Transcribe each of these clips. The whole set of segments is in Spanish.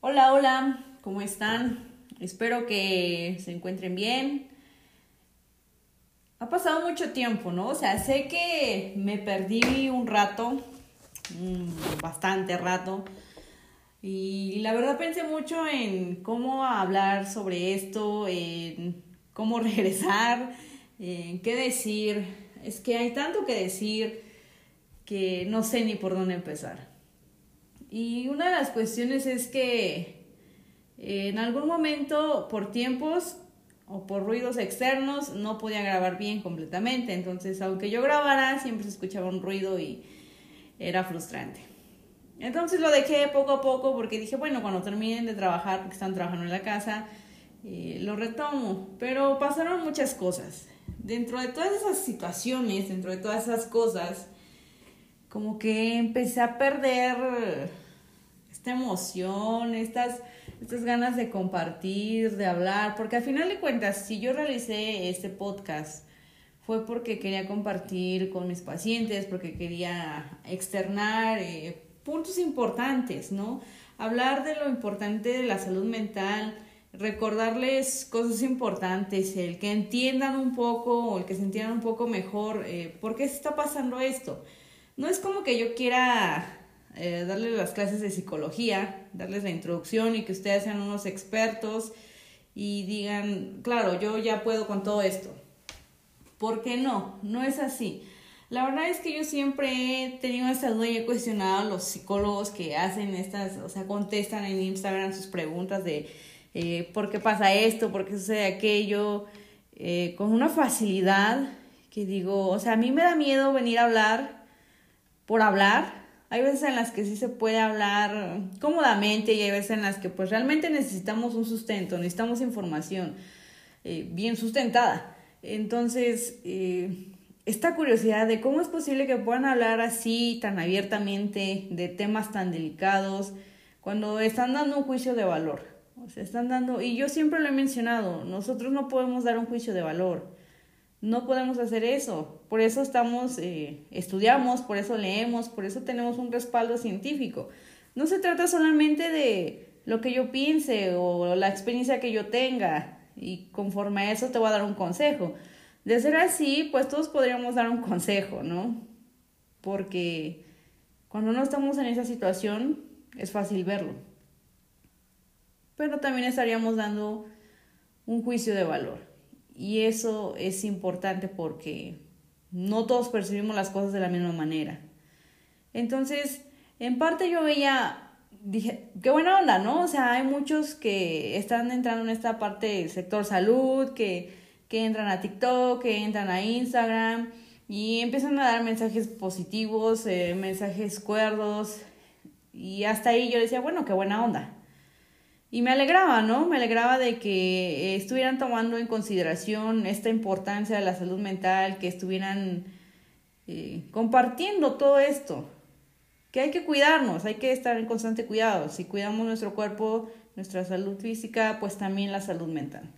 Hola, hola, ¿cómo están? Espero que se encuentren bien. Ha pasado mucho tiempo, ¿no? O sea, sé que me perdí un rato, bastante rato, y la verdad pensé mucho en cómo hablar sobre esto, en cómo regresar, en qué decir. Es que hay tanto que decir que no sé ni por dónde empezar. Y una de las cuestiones es que en algún momento, por tiempos o por ruidos externos, no podía grabar bien completamente. Entonces, aunque yo grabara, siempre se escuchaba un ruido y era frustrante. Entonces lo dejé poco a poco porque dije, bueno, cuando terminen de trabajar, porque están trabajando en la casa, eh, lo retomo. Pero pasaron muchas cosas. Dentro de todas esas situaciones, dentro de todas esas cosas, como que empecé a perder esta emoción, estas, estas ganas de compartir, de hablar, porque al final de cuentas, si yo realicé este podcast, fue porque quería compartir con mis pacientes, porque quería externar eh, puntos importantes, ¿no? Hablar de lo importante de la salud mental, recordarles cosas importantes, el que entiendan un poco o el que se entiendan un poco mejor eh, por qué se está pasando esto no es como que yo quiera eh, darles las clases de psicología, darles la introducción y que ustedes sean unos expertos y digan, claro, yo ya puedo con todo esto. ¿Por qué no? No es así. La verdad es que yo siempre he tenido esta duda y he cuestionado a los psicólogos que hacen estas, o sea, contestan en Instagram sus preguntas de eh, por qué pasa esto, por qué sucede aquello, eh, con una facilidad que digo, o sea, a mí me da miedo venir a hablar por hablar. Hay veces en las que sí se puede hablar cómodamente y hay veces en las que pues realmente necesitamos un sustento, necesitamos información eh, bien sustentada. Entonces, eh, esta curiosidad de cómo es posible que puedan hablar así tan abiertamente de temas tan delicados cuando están dando un juicio de valor. O están dando, y yo siempre lo he mencionado, nosotros no podemos dar un juicio de valor. No podemos hacer eso. Por eso estamos, eh, estudiamos, por eso leemos, por eso tenemos un respaldo científico. No se trata solamente de lo que yo piense o la experiencia que yo tenga y conforme a eso te voy a dar un consejo. De ser así, pues todos podríamos dar un consejo, ¿no? Porque cuando no estamos en esa situación es fácil verlo. Pero también estaríamos dando un juicio de valor. Y eso es importante porque no todos percibimos las cosas de la misma manera. Entonces, en parte yo veía, dije, qué buena onda, ¿no? O sea, hay muchos que están entrando en esta parte del sector salud, que, que entran a TikTok, que entran a Instagram y empiezan a dar mensajes positivos, eh, mensajes cuerdos. Y hasta ahí yo decía, bueno, qué buena onda. Y me alegraba, ¿no? Me alegraba de que estuvieran tomando en consideración esta importancia de la salud mental, que estuvieran eh, compartiendo todo esto, que hay que cuidarnos, hay que estar en constante cuidado. Si cuidamos nuestro cuerpo, nuestra salud física, pues también la salud mental.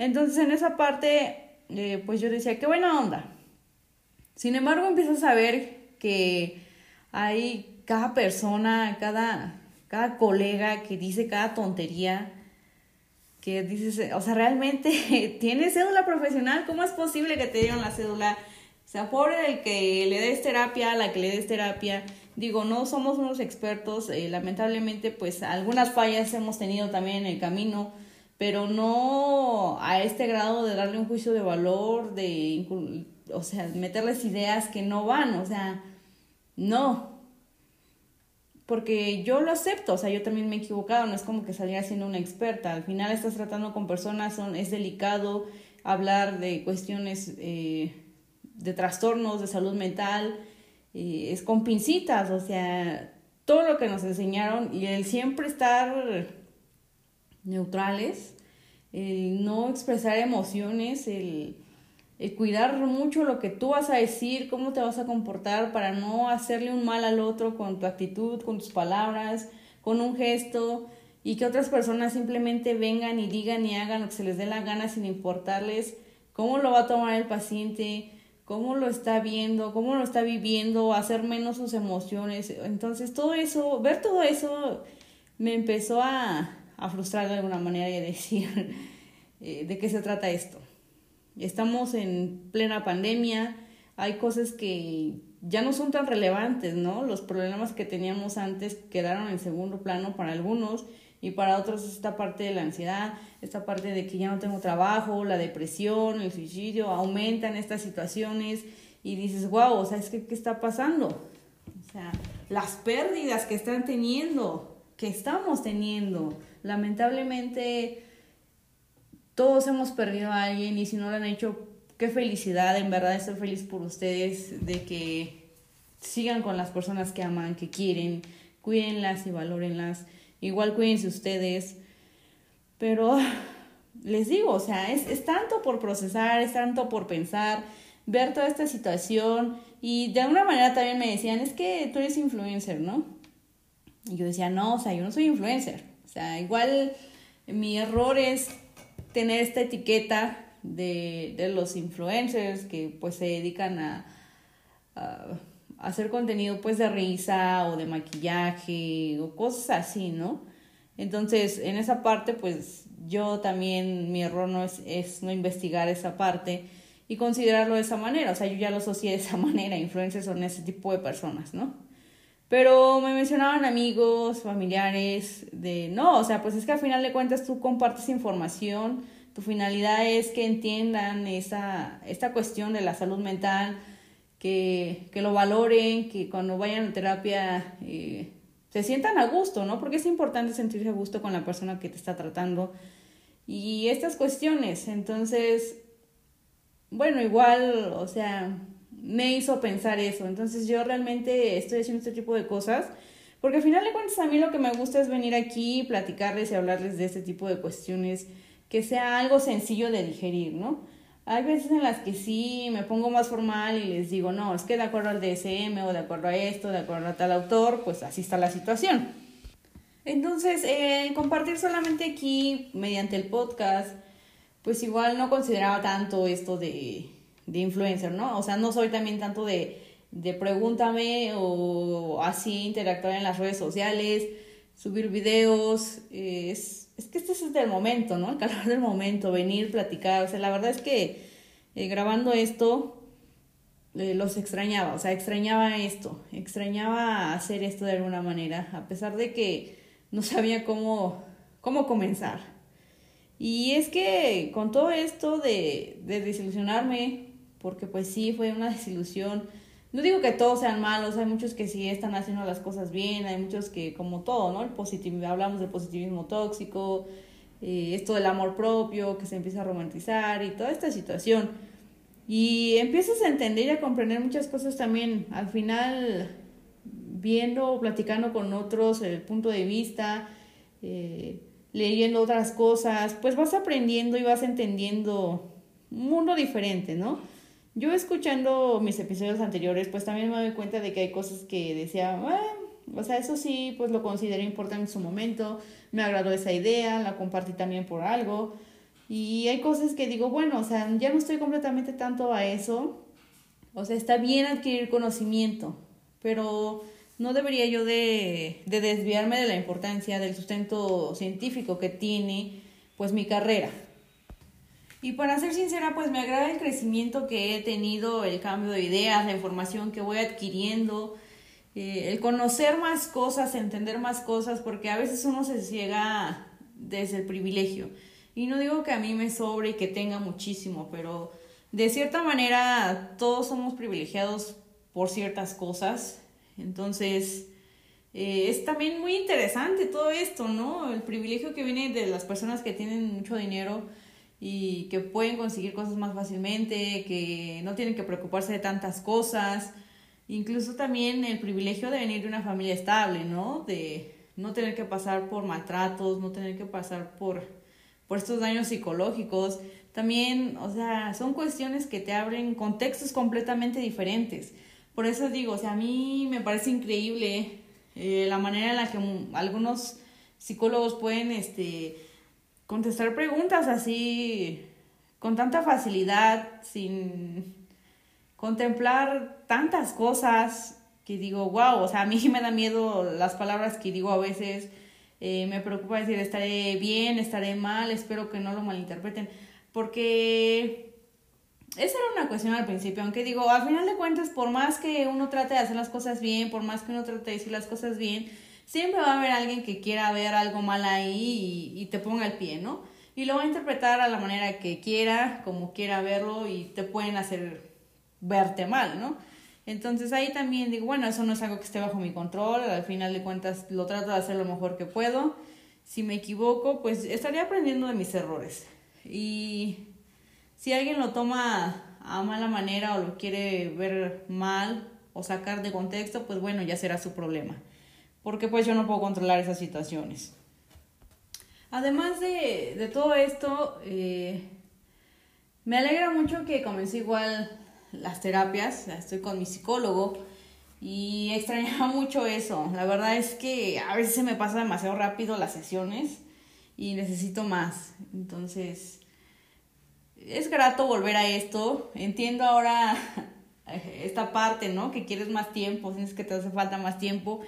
Entonces en esa parte, eh, pues yo decía, qué buena onda. Sin embargo, empiezas a ver que hay cada persona, cada, cada colega que dice cada tontería, que dices, o sea, realmente tiene cédula profesional, ¿cómo es posible que te dieron la cédula? O sea, por el que le des terapia, la que le des terapia. Digo, no somos unos expertos, eh, lamentablemente, pues algunas fallas hemos tenido también en el camino, pero no a este grado de darle un juicio de valor, de, o sea, meterles ideas que no van, o sea, no, porque yo lo acepto, o sea, yo también me he equivocado, no es como que saliera siendo una experta, al final estás tratando con personas, son, es delicado hablar de cuestiones eh, de trastornos de salud mental, eh, es con pincitas, o sea, todo lo que nos enseñaron y el siempre estar neutrales, el no expresar emociones, el el cuidar mucho lo que tú vas a decir, cómo te vas a comportar para no hacerle un mal al otro con tu actitud, con tus palabras, con un gesto. y que otras personas simplemente vengan y digan y hagan lo que se les dé la gana sin importarles cómo lo va a tomar el paciente, cómo lo está viendo, cómo lo está viviendo, hacer menos sus emociones. Entonces todo eso, ver todo eso me empezó a, a frustrar de alguna manera y decir eh, de qué se trata esto. Estamos en plena pandemia, hay cosas que ya no son tan relevantes, ¿no? Los problemas que teníamos antes quedaron en segundo plano para algunos y para otros esta parte de la ansiedad, esta parte de que ya no tengo trabajo, la depresión, el suicidio, aumentan estas situaciones y dices, wow, o sea, es que, ¿qué está pasando? O sea, las pérdidas que están teniendo, que estamos teniendo, lamentablemente todos hemos perdido a alguien y si no lo han hecho, qué felicidad, en verdad estoy feliz por ustedes de que sigan con las personas que aman, que quieren, cuídenlas y valórenlas. Igual cuídense ustedes, pero les digo, o sea, es, es tanto por procesar, es tanto por pensar, ver toda esta situación y de alguna manera también me decían, es que tú eres influencer, ¿no? Y yo decía, no, o sea, yo no soy influencer, sea, igual mi error es tener esta etiqueta de, de los influencers que pues se dedican a, a hacer contenido pues de risa o de maquillaje o cosas así, ¿no? Entonces, en esa parte pues yo también mi error no es, es no investigar esa parte y considerarlo de esa manera, o sea, yo ya lo asocié de esa manera, influencers son ese tipo de personas, ¿no? Pero me mencionaban amigos, familiares, de no, o sea, pues es que al final de cuentas tú compartes información, tu finalidad es que entiendan esa, esta cuestión de la salud mental, que, que lo valoren, que cuando vayan a terapia eh, se sientan a gusto, ¿no? Porque es importante sentirse a gusto con la persona que te está tratando. Y estas cuestiones, entonces, bueno, igual, o sea, me hizo pensar eso. Entonces yo realmente estoy haciendo este tipo de cosas. Porque al final de cuentas a mí lo que me gusta es venir aquí, platicarles y hablarles de este tipo de cuestiones, que sea algo sencillo de digerir, ¿no? Hay veces en las que sí me pongo más formal y les digo, no, es que de acuerdo al DSM o de acuerdo a esto, de acuerdo a tal autor, pues así está la situación. Entonces, eh, compartir solamente aquí mediante el podcast, pues igual no consideraba tanto esto de, de influencer, ¿no? O sea, no soy también tanto de, de pregúntame o así interactuar en las redes sociales, subir videos, es es que este es el momento, ¿no? El calor del momento, venir, platicar. O sea, la verdad es que eh, grabando esto eh, los extrañaba, o sea, extrañaba esto, extrañaba hacer esto de alguna manera, a pesar de que no sabía cómo, cómo comenzar. Y es que con todo esto de, de desilusionarme, porque pues sí, fue una desilusión, no digo que todos sean malos, hay muchos que sí están haciendo las cosas bien, hay muchos que, como todo, ¿no? El positivismo, hablamos del positivismo tóxico, eh, esto del amor propio, que se empieza a romantizar y toda esta situación. Y empiezas a entender y a comprender muchas cosas también. Al final, viendo, platicando con otros, el punto de vista, eh, leyendo otras cosas, pues vas aprendiendo y vas entendiendo un mundo diferente, ¿no? Yo escuchando mis episodios anteriores, pues también me doy cuenta de que hay cosas que decía, o sea, eso sí, pues lo consideré importante en su momento, me agradó esa idea, la compartí también por algo. Y hay cosas que digo, bueno, o sea, ya no estoy completamente tanto a eso. O sea, está bien adquirir conocimiento, pero no debería yo de, de desviarme de la importancia del sustento científico que tiene pues mi carrera. Y para ser sincera, pues me agrada el crecimiento que he tenido, el cambio de ideas, la información que voy adquiriendo, eh, el conocer más cosas, entender más cosas, porque a veces uno se ciega desde el privilegio. Y no digo que a mí me sobre y que tenga muchísimo, pero de cierta manera todos somos privilegiados por ciertas cosas. Entonces, eh, es también muy interesante todo esto, ¿no? El privilegio que viene de las personas que tienen mucho dinero y que pueden conseguir cosas más fácilmente, que no tienen que preocuparse de tantas cosas, incluso también el privilegio de venir de una familia estable, ¿no? De no tener que pasar por maltratos, no tener que pasar por, por estos daños psicológicos. También, o sea, son cuestiones que te abren contextos completamente diferentes. Por eso digo, o sea, a mí me parece increíble eh, la manera en la que algunos psicólogos pueden este, contestar preguntas así con tanta facilidad, sin contemplar tantas cosas que digo, wow, o sea, a mí me da miedo las palabras que digo a veces, eh, me preocupa decir estaré bien, estaré mal, espero que no lo malinterpreten, porque esa era una cuestión al principio, aunque digo, al final de cuentas, por más que uno trate de hacer las cosas bien, por más que uno trate de decir las cosas bien, siempre va a haber alguien que quiera ver algo mal ahí y, te ponga el pie, ¿no? Y lo va a interpretar a la manera que quiera, como quiera verlo y te pueden hacer verte mal, ¿no? Entonces ahí también digo, bueno, eso no es algo que esté bajo mi control, al final de cuentas lo trato de hacer lo mejor que puedo. Si me equivoco, pues estaré aprendiendo de mis errores. Y si alguien lo toma a mala manera o lo quiere ver mal o sacar de contexto, pues bueno, ya será su problema. Porque pues yo no puedo controlar esas situaciones. Además de, de todo esto, eh, me alegra mucho que comencé igual las terapias, estoy con mi psicólogo y extrañaba mucho eso. La verdad es que a veces se me pasa demasiado rápido las sesiones y necesito más. Entonces, es grato volver a esto. Entiendo ahora esta parte, ¿no? Que quieres más tiempo, sientes que te hace falta más tiempo,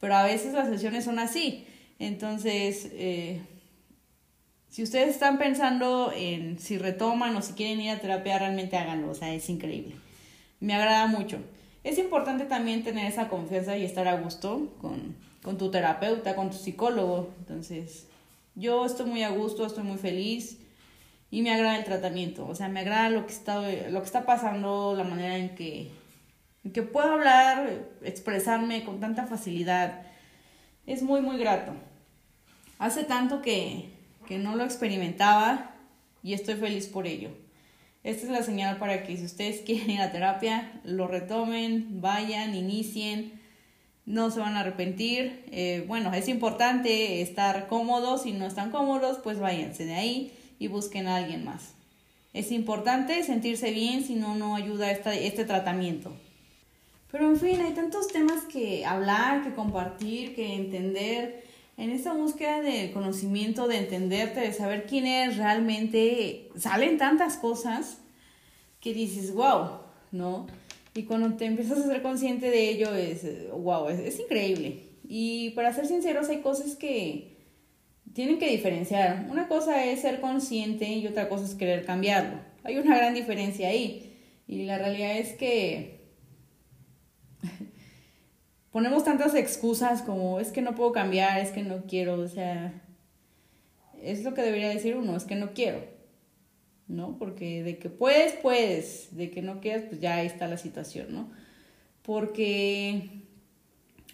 pero a veces las sesiones son así. Entonces, eh, si ustedes están pensando en si retoman o si quieren ir a terapia, realmente háganlo, o sea, es increíble. Me agrada mucho. Es importante también tener esa confianza y estar a gusto con, con tu terapeuta, con tu psicólogo. Entonces, yo estoy muy a gusto, estoy muy feliz y me agrada el tratamiento. O sea, me agrada lo que está, lo que está pasando, la manera en que, que puedo hablar, expresarme con tanta facilidad. Es muy, muy grato. Hace tanto que, que no lo experimentaba y estoy feliz por ello. Esta es la señal para que si ustedes quieren ir a terapia, lo retomen, vayan, inicien, no se van a arrepentir. Eh, bueno, es importante estar cómodos, si no están cómodos, pues váyanse de ahí y busquen a alguien más. Es importante sentirse bien, si no, no ayuda esta, este tratamiento. Pero en fin, hay tantos temas que hablar, que compartir, que entender en esta búsqueda de conocimiento, de entenderte, de saber quién eres realmente, salen tantas cosas que dices, wow, ¿no? Y cuando te empiezas a ser consciente de ello, es, wow, es, es increíble. Y para ser sinceros, hay cosas que tienen que diferenciar. Una cosa es ser consciente y otra cosa es querer cambiarlo. Hay una gran diferencia ahí. Y la realidad es que ponemos tantas excusas como es que no puedo cambiar, es que no quiero, o sea, es lo que debería decir uno, es que no quiero, ¿no? Porque de que puedes, puedes, de que no quieres, pues ya ahí está la situación, ¿no? Porque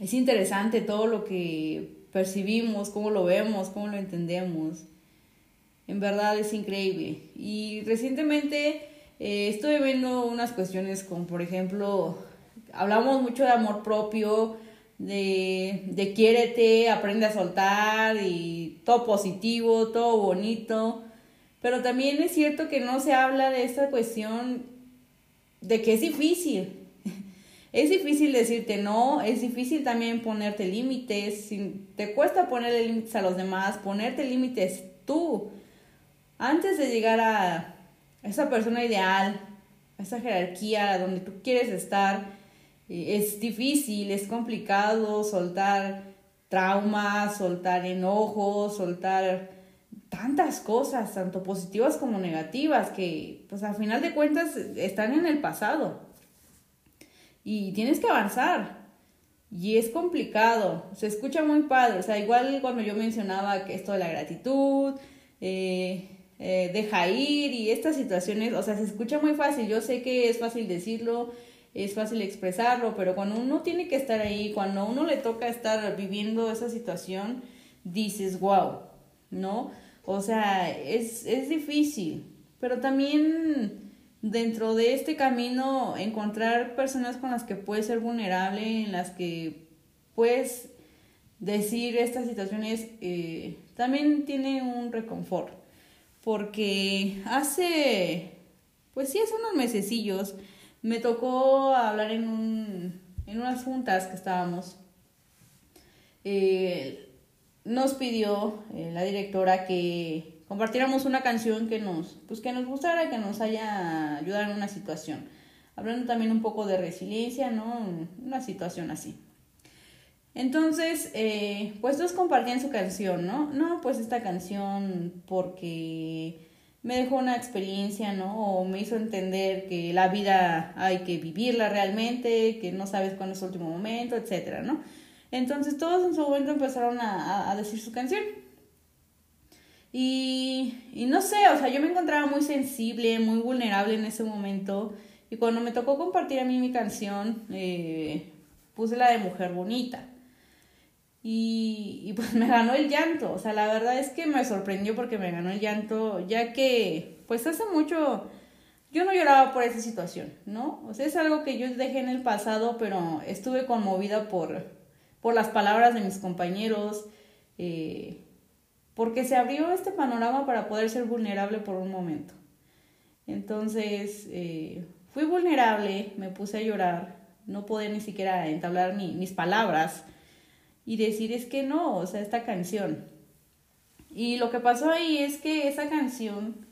es interesante todo lo que percibimos, cómo lo vemos, cómo lo entendemos. En verdad es increíble. Y recientemente eh, estuve viendo unas cuestiones como, por ejemplo, hablamos mucho de amor propio, de, de quiérete, aprende a soltar y todo positivo, todo bonito. Pero también es cierto que no se habla de esta cuestión de que es difícil. Es difícil decirte no, es difícil también ponerte límites. Si te cuesta ponerle límites a los demás, ponerte límites tú. Antes de llegar a esa persona ideal, a esa jerarquía donde tú quieres estar, es difícil, es complicado soltar traumas, soltar enojos, soltar tantas cosas, tanto positivas como negativas, que pues al final de cuentas están en el pasado. Y tienes que avanzar. Y es complicado, se escucha muy padre, o sea, igual cuando yo mencionaba que esto de la gratitud, eh, eh, deja ir y estas situaciones, o sea, se escucha muy fácil, yo sé que es fácil decirlo, es fácil expresarlo, pero cuando uno tiene que estar ahí, cuando uno le toca estar viviendo esa situación, dices, wow, ¿no? O sea, es, es difícil, pero también dentro de este camino encontrar personas con las que puedes ser vulnerable, en las que puedes decir estas situaciones, eh, también tiene un reconfort, porque hace, pues sí, hace unos mesecillos, me tocó hablar en, un, en unas juntas que estábamos. Eh, nos pidió eh, la directora que compartiéramos una canción que nos, pues que nos gustara, que nos haya ayudado en una situación. Hablando también un poco de resiliencia, ¿no? Una situación así. Entonces, eh, pues todos compartían su canción, ¿no? No, pues esta canción porque me dejó una experiencia, ¿no? O me hizo entender que la vida hay que vivirla realmente, que no sabes cuándo es el último momento, etcétera, ¿no? Entonces todos en su momento empezaron a, a decir su canción. Y, y, no sé, o sea, yo me encontraba muy sensible, muy vulnerable en ese momento. Y cuando me tocó compartir a mí mi canción, eh, puse la de Mujer Bonita. Y, pues me ganó el llanto. O sea, la verdad es que me sorprendió porque me ganó el llanto, ya que pues hace mucho yo no lloraba por esa situación, ¿no? O sea, es algo que yo dejé en el pasado, pero estuve conmovida por, por las palabras de mis compañeros. Eh, porque se abrió este panorama para poder ser vulnerable por un momento. Entonces, eh, fui vulnerable, me puse a llorar, no podía ni siquiera entablar mis palabras y decir es que no, o sea, esta canción. Y lo que pasó ahí es que esa canción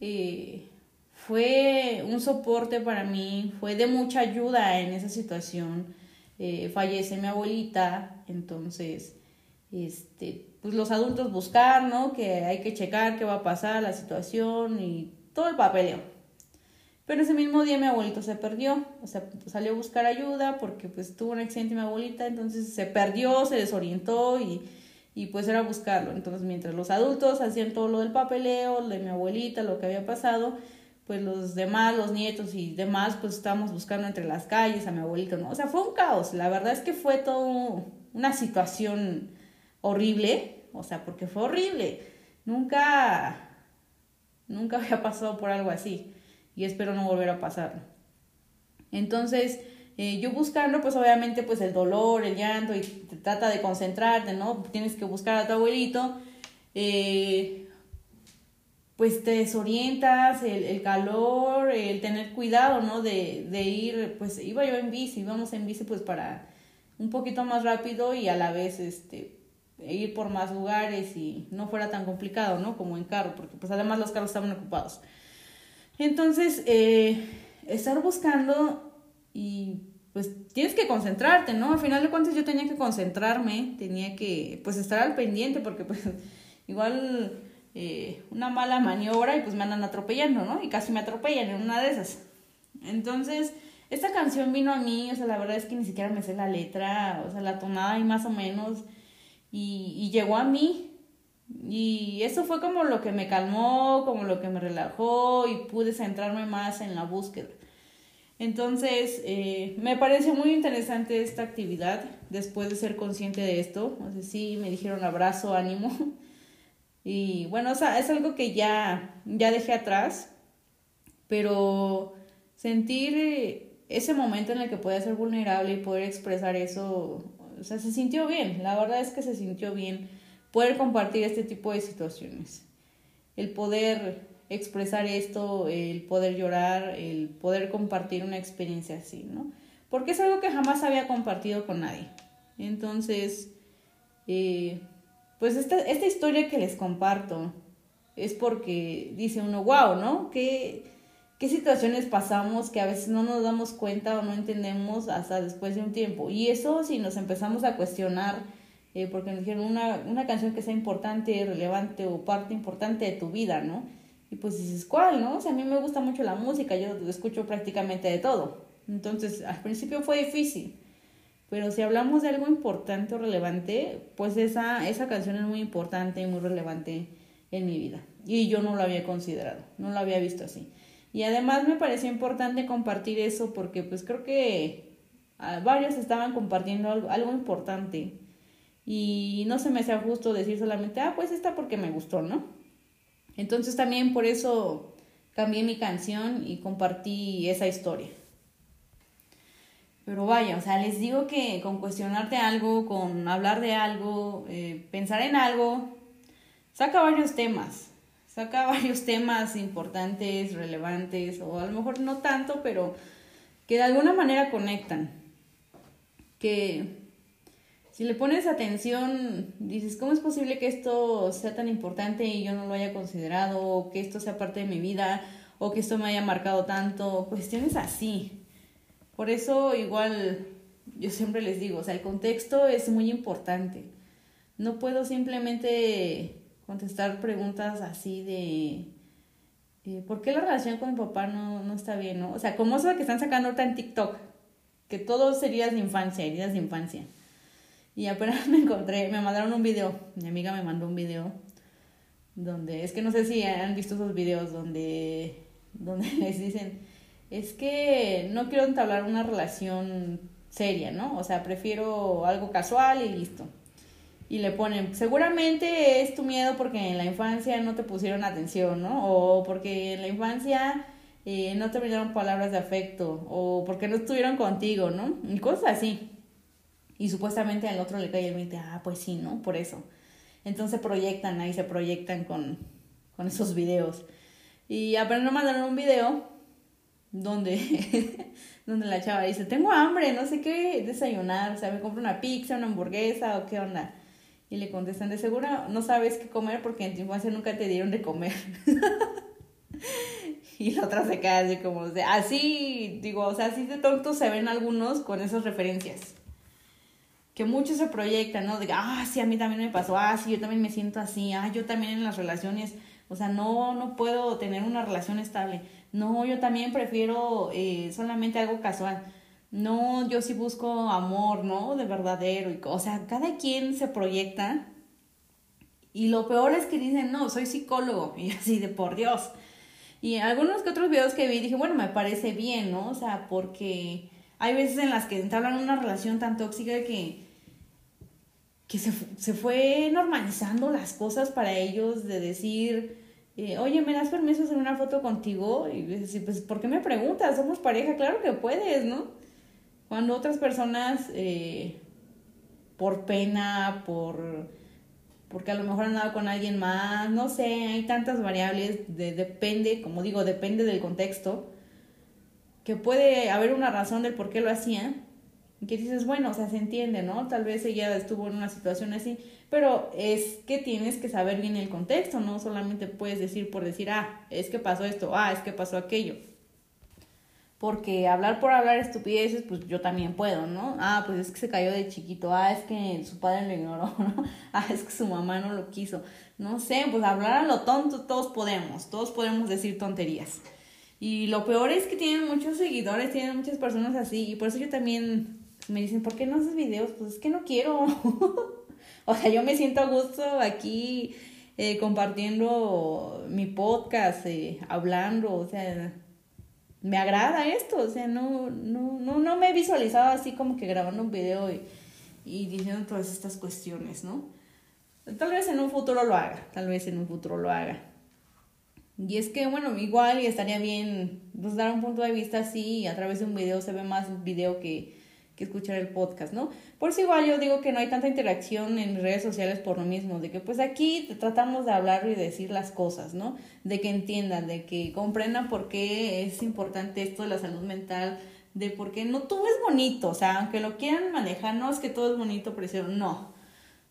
eh, fue un soporte para mí, fue de mucha ayuda en esa situación. Eh, fallece mi abuelita, entonces, este, pues los adultos buscar, ¿no? Que hay que checar qué va a pasar, la situación y todo el papeleo. Pero ese mismo día mi abuelito se perdió, o sea, salió a buscar ayuda porque pues tuvo un accidente mi abuelita, entonces se perdió, se desorientó y, y pues era buscarlo. Entonces mientras los adultos hacían todo lo del papeleo, de mi abuelita, lo que había pasado, pues los demás, los nietos y demás, pues estábamos buscando entre las calles a mi abuelito, ¿no? O sea, fue un caos, la verdad es que fue todo una situación horrible, o sea, porque fue horrible. Nunca, nunca había pasado por algo así y espero no volver a pasarlo. Entonces, eh, yo buscando, pues obviamente, pues el dolor, el llanto, y te trata de concentrarte, ¿no? Tienes que buscar a tu abuelito, eh, pues te desorientas, el, el, calor, el tener cuidado, ¿no? De, de ir, pues iba yo en bici, íbamos en bici pues para un poquito más rápido y a la vez, este, ir por más lugares y no fuera tan complicado, ¿no? Como en carro, porque pues además los carros estaban ocupados. Entonces, eh, estar buscando y pues tienes que concentrarte, ¿no? Al final de cuentas yo tenía que concentrarme, tenía que pues estar al pendiente porque pues igual eh, una mala maniobra y pues me andan atropellando, ¿no? Y casi me atropellan en una de esas. Entonces, esta canción vino a mí, o sea, la verdad es que ni siquiera me sé la letra, o sea, la tonada y más o menos y, llegó a mí. Y eso fue como lo que me calmó, como lo que me relajó y pude centrarme más en la búsqueda. Entonces, eh, me pareció muy interesante esta actividad después de ser consciente de esto. O sea, sí, me dijeron abrazo, ánimo. Y bueno, o sea, es algo que ya, ya dejé atrás, pero sentir ese momento en el que puede ser vulnerable y poder expresar eso o sea, se sintió bien, la verdad es que se sintió bien poder compartir este tipo de situaciones. El poder expresar esto, el poder llorar, el poder compartir una experiencia así, ¿no? Porque es algo que jamás había compartido con nadie. Entonces, eh, pues esta, esta historia que les comparto es porque dice uno, wow, ¿no? Que qué situaciones pasamos que a veces no nos damos cuenta o no entendemos hasta después de un tiempo. Y eso si nos empezamos a cuestionar, eh, porque nos dijeron una, una canción que sea importante, relevante o parte importante de tu vida, ¿no? Y pues dices, ¿cuál, no? O sea, a mí me gusta mucho la música, yo escucho prácticamente de todo. Entonces, al principio fue difícil. Pero si hablamos de algo importante o relevante, pues esa, esa canción es muy importante y muy relevante en mi vida. Y yo no lo había considerado, no lo había visto así. Y además me pareció importante compartir eso porque pues creo que varios estaban compartiendo algo importante. Y no se me hacía justo decir solamente, ah, pues esta porque me gustó, ¿no? Entonces también por eso cambié mi canción y compartí esa historia. Pero vaya, o sea, les digo que con cuestionarte algo, con hablar de algo, eh, pensar en algo, saca varios temas saca varios temas importantes, relevantes, o a lo mejor no tanto, pero que de alguna manera conectan. Que si le pones atención, dices, ¿cómo es posible que esto sea tan importante y yo no lo haya considerado? O que esto sea parte de mi vida, o que esto me haya marcado tanto, cuestiones así. Por eso igual yo siempre les digo, o sea, el contexto es muy importante. No puedo simplemente contestar preguntas así de ¿por qué la relación con mi papá no, no está bien? ¿no? O sea, como eso que están sacando ahorita en TikTok, que todo sería de infancia, heridas de infancia. Y apenas me encontré, me mandaron un video, mi amiga me mandó un video, donde, es que no sé si han visto esos videos donde, donde les dicen, es que no quiero entablar una relación seria, ¿no? O sea, prefiero algo casual y listo. Y le ponen, seguramente es tu miedo porque en la infancia no te pusieron atención, ¿no? O porque en la infancia eh, no te brindaron palabras de afecto, o porque no estuvieron contigo, ¿no? Y cosas así. Y supuestamente al otro le cae el 20, ah, pues sí, ¿no? Por eso. Entonces proyectan, ahí se proyectan con, con esos videos. Y apenas me mandaron un video donde, donde la chava dice, tengo hambre, no sé qué desayunar, o sea, me compro una pizza, una hamburguesa o qué onda. Y le contestan, de seguro no sabes qué comer porque en tu infancia nunca te dieron de comer. y la otra se queda así como, así, digo, o sea, así de tontos se ven algunos con esas referencias. Que muchos se proyectan, ¿no? De, ah, sí, a mí también me pasó, ah, sí, yo también me siento así, ah, yo también en las relaciones, o sea, no, no puedo tener una relación estable. No, yo también prefiero eh, solamente algo casual no, yo sí busco amor, ¿no? De verdadero. Y, o sea, cada quien se proyecta. Y lo peor es que dicen, no, soy psicólogo. Y así de por Dios. Y algunos que otros videos que vi dije, bueno, me parece bien, ¿no? O sea, porque hay veces en las que entablan una relación tan tóxica que, que se, se fue normalizando las cosas para ellos de decir, eh, oye, ¿me das permiso hacer una foto contigo? Y decir, pues, ¿por qué me preguntas? Somos pareja, claro que puedes, ¿no? Cuando otras personas, eh, por pena, por porque a lo mejor han dado con alguien más, no sé, hay tantas variables, de, depende, como digo, depende del contexto, que puede haber una razón del por qué lo hacían, que dices, bueno, o sea, se entiende, ¿no? Tal vez ella estuvo en una situación así, pero es que tienes que saber bien el contexto, no solamente puedes decir por decir, ah, es que pasó esto, ah, es que pasó aquello porque hablar por hablar estupideces, pues yo también puedo, ¿no? Ah, pues es que se cayó de chiquito, ah, es que su padre lo ignoró, ¿no? Ah, es que su mamá no lo quiso. No sé, pues hablar a lo tonto todos podemos, todos podemos decir tonterías. Y lo peor es que tienen muchos seguidores, tienen muchas personas así, y por eso yo también me dicen, ¿por qué no haces videos? Pues es que no quiero. o sea, yo me siento a gusto aquí eh, compartiendo mi podcast, eh, hablando, o sea me agrada esto, o sea, no, no, no, no me he visualizado así como que grabando un video y, y diciendo todas estas cuestiones, ¿no? Tal vez en un futuro lo haga, tal vez en un futuro lo haga. Y es que, bueno, igual y estaría bien pues, dar un punto de vista así a través de un video se ve más video que, que escuchar el podcast, ¿no? Por eso igual yo digo que no hay tanta interacción en redes sociales por lo mismo, de que pues aquí tratamos de hablar y decir las cosas, ¿no? De que entiendan, de que comprendan por qué es importante esto de la salud mental, de por qué no todo es bonito, o sea, aunque lo quieran manejar, no es que todo es bonito, pero no.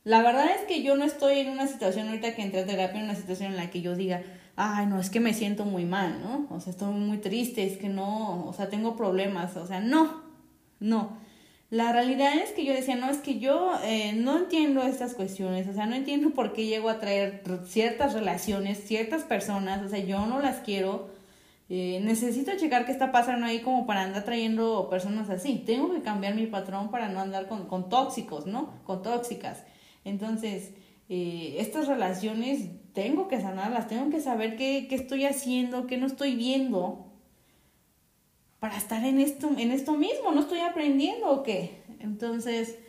La verdad es que yo no estoy en una situación ahorita que entre a terapia, en una situación en la que yo diga, ay, no, es que me siento muy mal, ¿no? O sea, estoy muy triste, es que no, o sea, tengo problemas, o sea, no, no. La realidad es que yo decía, no, es que yo eh, no entiendo estas cuestiones, o sea, no entiendo por qué llego a traer ciertas relaciones, ciertas personas, o sea, yo no las quiero. Eh, necesito checar qué está pasando ahí como para andar trayendo personas así. Tengo que cambiar mi patrón para no andar con, con tóxicos, ¿no? Con tóxicas. Entonces, eh, estas relaciones tengo que sanarlas, tengo que saber qué, qué estoy haciendo, qué no estoy viendo para estar en esto, en esto mismo, no estoy aprendiendo o qué. Entonces,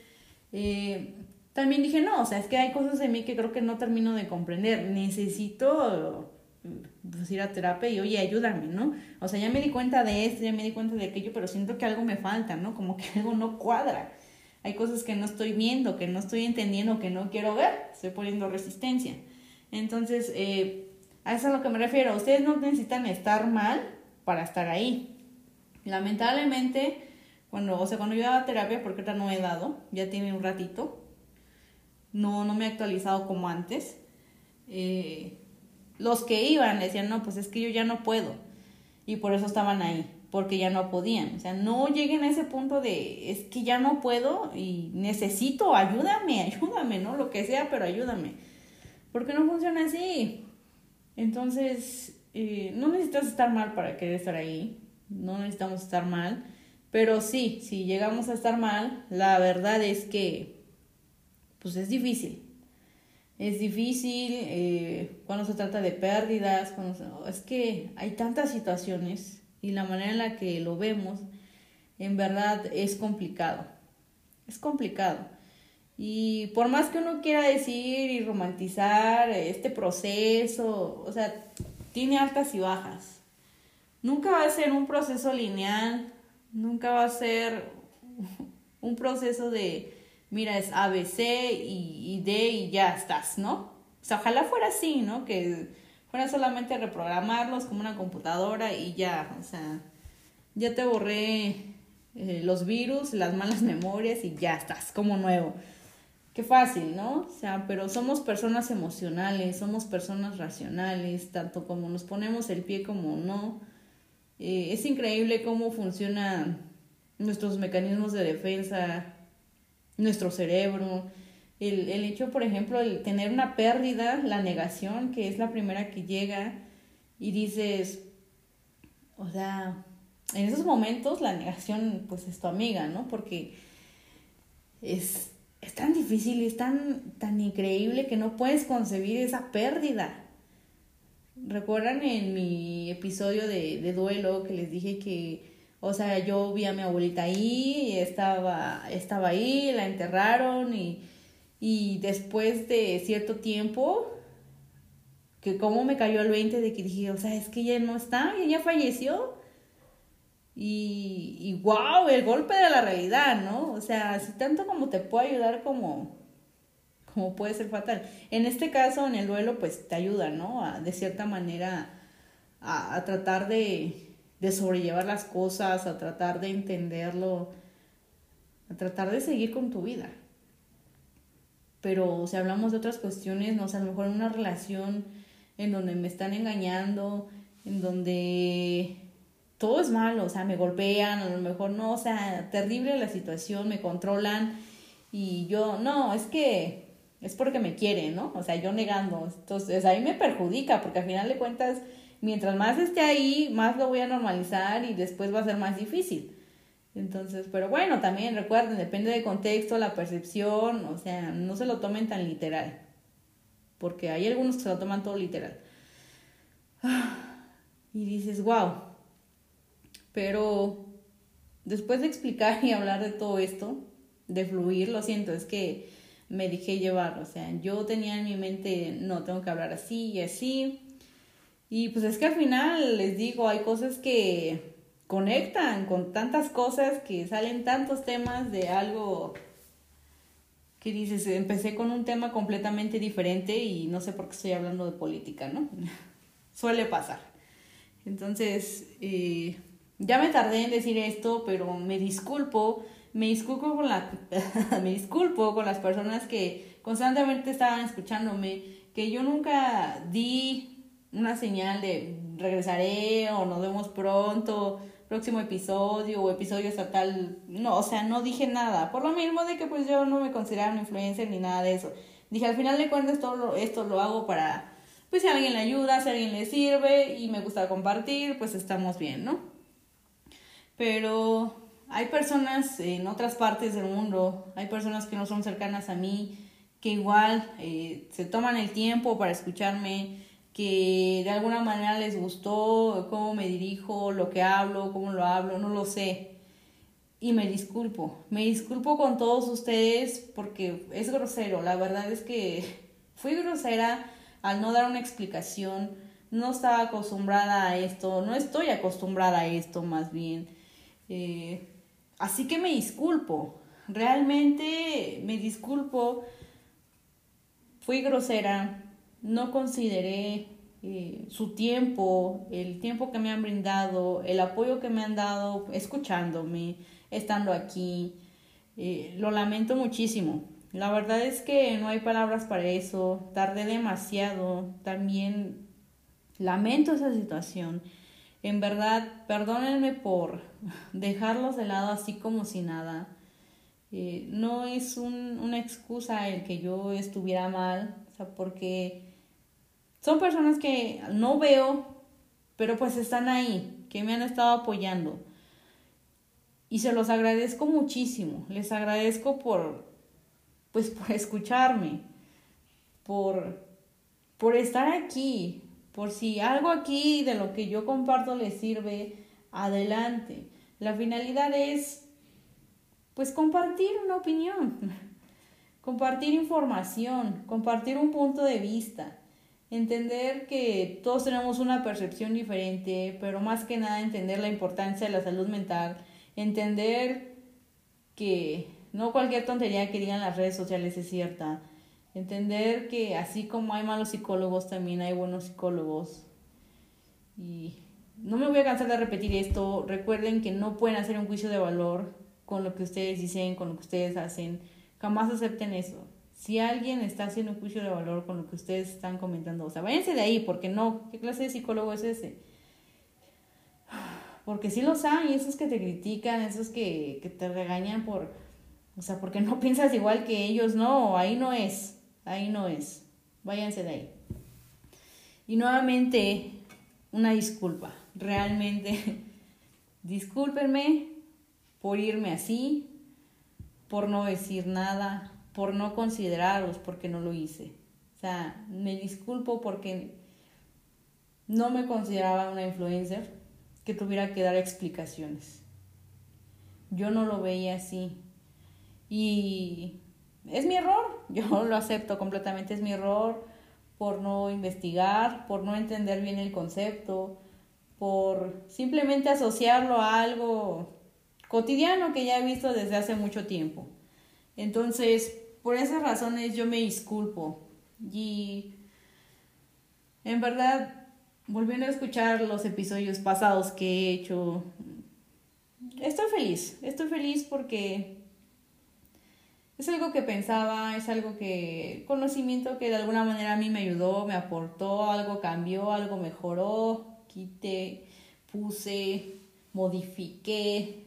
eh, también dije, no, o sea, es que hay cosas en mí que creo que no termino de comprender, necesito pues, ir a terapia y, oye, ayúdame, ¿no? O sea, ya me di cuenta de esto, ya me di cuenta de aquello, pero siento que algo me falta, ¿no? Como que algo no cuadra. Hay cosas que no estoy viendo, que no estoy entendiendo, que no quiero ver, estoy poniendo resistencia. Entonces, eh, a eso es a lo que me refiero. Ustedes no necesitan estar mal para estar ahí. Lamentablemente, cuando, o sea, cuando yo daba terapia, porque ahorita no he dado, ya tiene un ratito, no, no me he actualizado como antes. Eh, los que iban decían, no, pues es que yo ya no puedo. Y por eso estaban ahí, porque ya no podían. O sea, no lleguen a ese punto de, es que ya no puedo y necesito, ayúdame, ayúdame, ¿no? Lo que sea, pero ayúdame. Porque no funciona así. Entonces, eh, no necesitas estar mal para querer estar ahí. No necesitamos estar mal. Pero sí, si llegamos a estar mal, la verdad es que, pues es difícil es difícil eh, cuando se trata de pérdidas, cuando es que hay tantas situaciones y la manera en la que lo vemos, en verdad es complicado. Es complicado. Y por más que uno quiera decir y romantizar este proceso, o sea, tiene altas y bajas. Nunca va a ser un proceso lineal, nunca va a ser un proceso de mira, es A, B, C y, D y ya estás, ¿no? O sea, ojalá fuera así, ¿no? Que fuera solamente reprogramarlos como una computadora y ya, o sea, ya te borré eh, los virus, las malas memorias y ya estás, como nuevo. Qué fácil, ¿no? O sea, pero somos personas emocionales, somos personas racionales, tanto como nos ponemos el pie como no. Eh, es increíble cómo funcionan nuestros mecanismos de defensa, nuestro cerebro. El, el hecho, por ejemplo, el tener una pérdida, la negación, que es la primera que llega y dices, o sea, en esos momentos la negación pues es tu amiga, ¿no? Porque es, es tan difícil, es tan, tan increíble que no puedes concebir esa pérdida. ¿Recuerdan en mi episodio de, de duelo que les dije que o sea, yo vi a mi abuelita ahí, estaba, estaba ahí, la enterraron y, y después de cierto tiempo, que como me cayó el 20 de que dije, o sea, es que ella no está, ella falleció. Y, y wow, el golpe de la realidad, ¿no? O sea, si tanto como te puede ayudar como, como puede ser fatal. En este caso, en el duelo, pues te ayuda, ¿no? A, de cierta manera a tratar de, sobrellevar las cosas, a tratar de entenderlo, a tratar de seguir con tu vida. Pero si hablamos de otras cuestiones, no sé, a lo mejor en una relación en donde me están engañando, en donde todo es malo, o sea, me golpean, a lo mejor no, o sea, terrible la situación, me controlan y yo, no, es que es porque me quieren, ¿no? O sea, yo negando. Entonces, ahí me perjudica porque al final de cuentas mientras más esté ahí, más lo voy a normalizar y después va a ser más difícil. Entonces, pero bueno, también recuerden, depende del contexto, la percepción, o sea, no se lo tomen tan literal, porque hay algunos que se lo toman todo literal. Y dices, wow, pero después de explicar y hablar de todo esto, de fluir, lo siento, es que me dejé llevar, o sea, yo tenía en mi mente, no, tengo que hablar así y así, y pues es que al final les digo, hay cosas que conectan con tantas cosas que salen tantos temas de algo que dices, empecé con un tema completamente diferente y no sé por qué estoy hablando de política, ¿no? Suele pasar. Entonces, eh, ya me tardé en decir esto, pero me disculpo, me disculpo con la, me disculpo con las personas que constantemente estaban escuchándome, que yo nunca di una señal de regresaré o nos vemos pronto, próximo episodio o episodio estatal. No, o sea, no dije nada. Por lo mismo de que pues yo no me consideraba una influencer ni nada de eso. Dije, al final de cuentas todo esto lo hago para, pues si alguien le ayuda, si alguien le sirve y me gusta compartir, pues estamos bien, ¿no? Pero hay personas en otras partes del mundo, hay personas que no son cercanas a mí, que igual eh, se toman el tiempo para escucharme, que de alguna manera les gustó cómo me dirijo, lo que hablo, cómo lo hablo, no lo sé. Y me disculpo, me disculpo con todos ustedes porque es grosero, la verdad es que fui grosera al no dar una explicación, no estaba acostumbrada a esto, no estoy acostumbrada a esto más bien. Eh, así que me disculpo, realmente me disculpo, fui grosera, no consideré eh, su tiempo, el tiempo que me han brindado, el apoyo que me han dado escuchándome, estando aquí. Eh, lo lamento muchísimo. La verdad es que no hay palabras para eso. Tardé demasiado. También lamento esa situación. En verdad, perdónenme por dejarlos de lado así como si nada. Eh, no es un, una excusa el que yo estuviera mal, o sea, porque son personas que no veo, pero pues están ahí, que me han estado apoyando. Y se los agradezco muchísimo. Les agradezco por, pues, por escucharme, por, por estar aquí, por si algo aquí de lo que yo comparto les sirve, adelante. La finalidad es pues compartir una opinión, compartir información, compartir un punto de vista, entender que todos tenemos una percepción diferente, pero más que nada entender la importancia de la salud mental, entender que no cualquier tontería que digan las redes sociales es cierta, entender que así como hay malos psicólogos, también hay buenos psicólogos. Y no me voy a cansar de repetir esto, recuerden que no pueden hacer un juicio de valor con lo que ustedes dicen, con lo que ustedes hacen. Jamás acepten eso. Si alguien está haciendo un juicio de valor con lo que ustedes están comentando, o sea, váyanse de ahí, porque no, ¿qué clase de psicólogo es ese? Porque sí los hay, esos que te critican, esos que, que te regañan por, o sea, porque no piensas igual que ellos, no, ahí no es, ahí no es. Váyanse de ahí. Y nuevamente, una disculpa, realmente, discúlpenme por irme así, por no decir nada, por no consideraros porque no lo hice. O sea, me disculpo porque no me consideraba una influencer que tuviera que dar explicaciones. Yo no lo veía así. Y es mi error, yo lo acepto completamente, es mi error por no investigar, por no entender bien el concepto, por simplemente asociarlo a algo cotidiano que ya he visto desde hace mucho tiempo. Entonces, por esas razones yo me disculpo. Y en verdad, volviendo a escuchar los episodios pasados que he hecho, estoy feliz. Estoy feliz porque es algo que pensaba, es algo que, conocimiento que de alguna manera a mí me ayudó, me aportó, algo cambió, algo mejoró, quité, puse, modifiqué,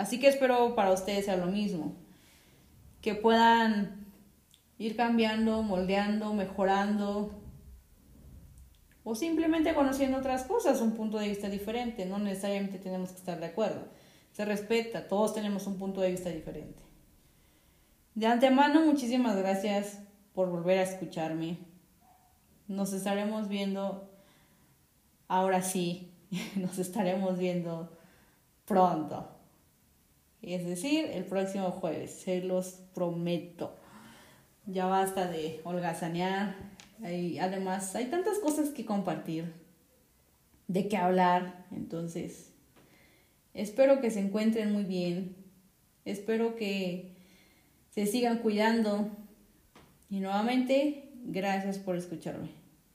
Así que espero para ustedes sea lo mismo, que puedan ir cambiando, moldeando, mejorando o simplemente conociendo otras cosas, un punto de vista diferente, no necesariamente tenemos que estar de acuerdo. Se respeta, todos tenemos un punto de vista diferente. De antemano, muchísimas gracias por volver a escucharme. Nos estaremos viendo, ahora sí, nos estaremos viendo pronto. Es decir, el próximo jueves, se los prometo. Ya basta de holgazanear, además hay tantas cosas que compartir, de qué hablar, entonces espero que se encuentren muy bien, espero que se sigan cuidando. Y nuevamente, gracias por escucharme.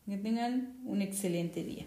Que tengan un excelente día.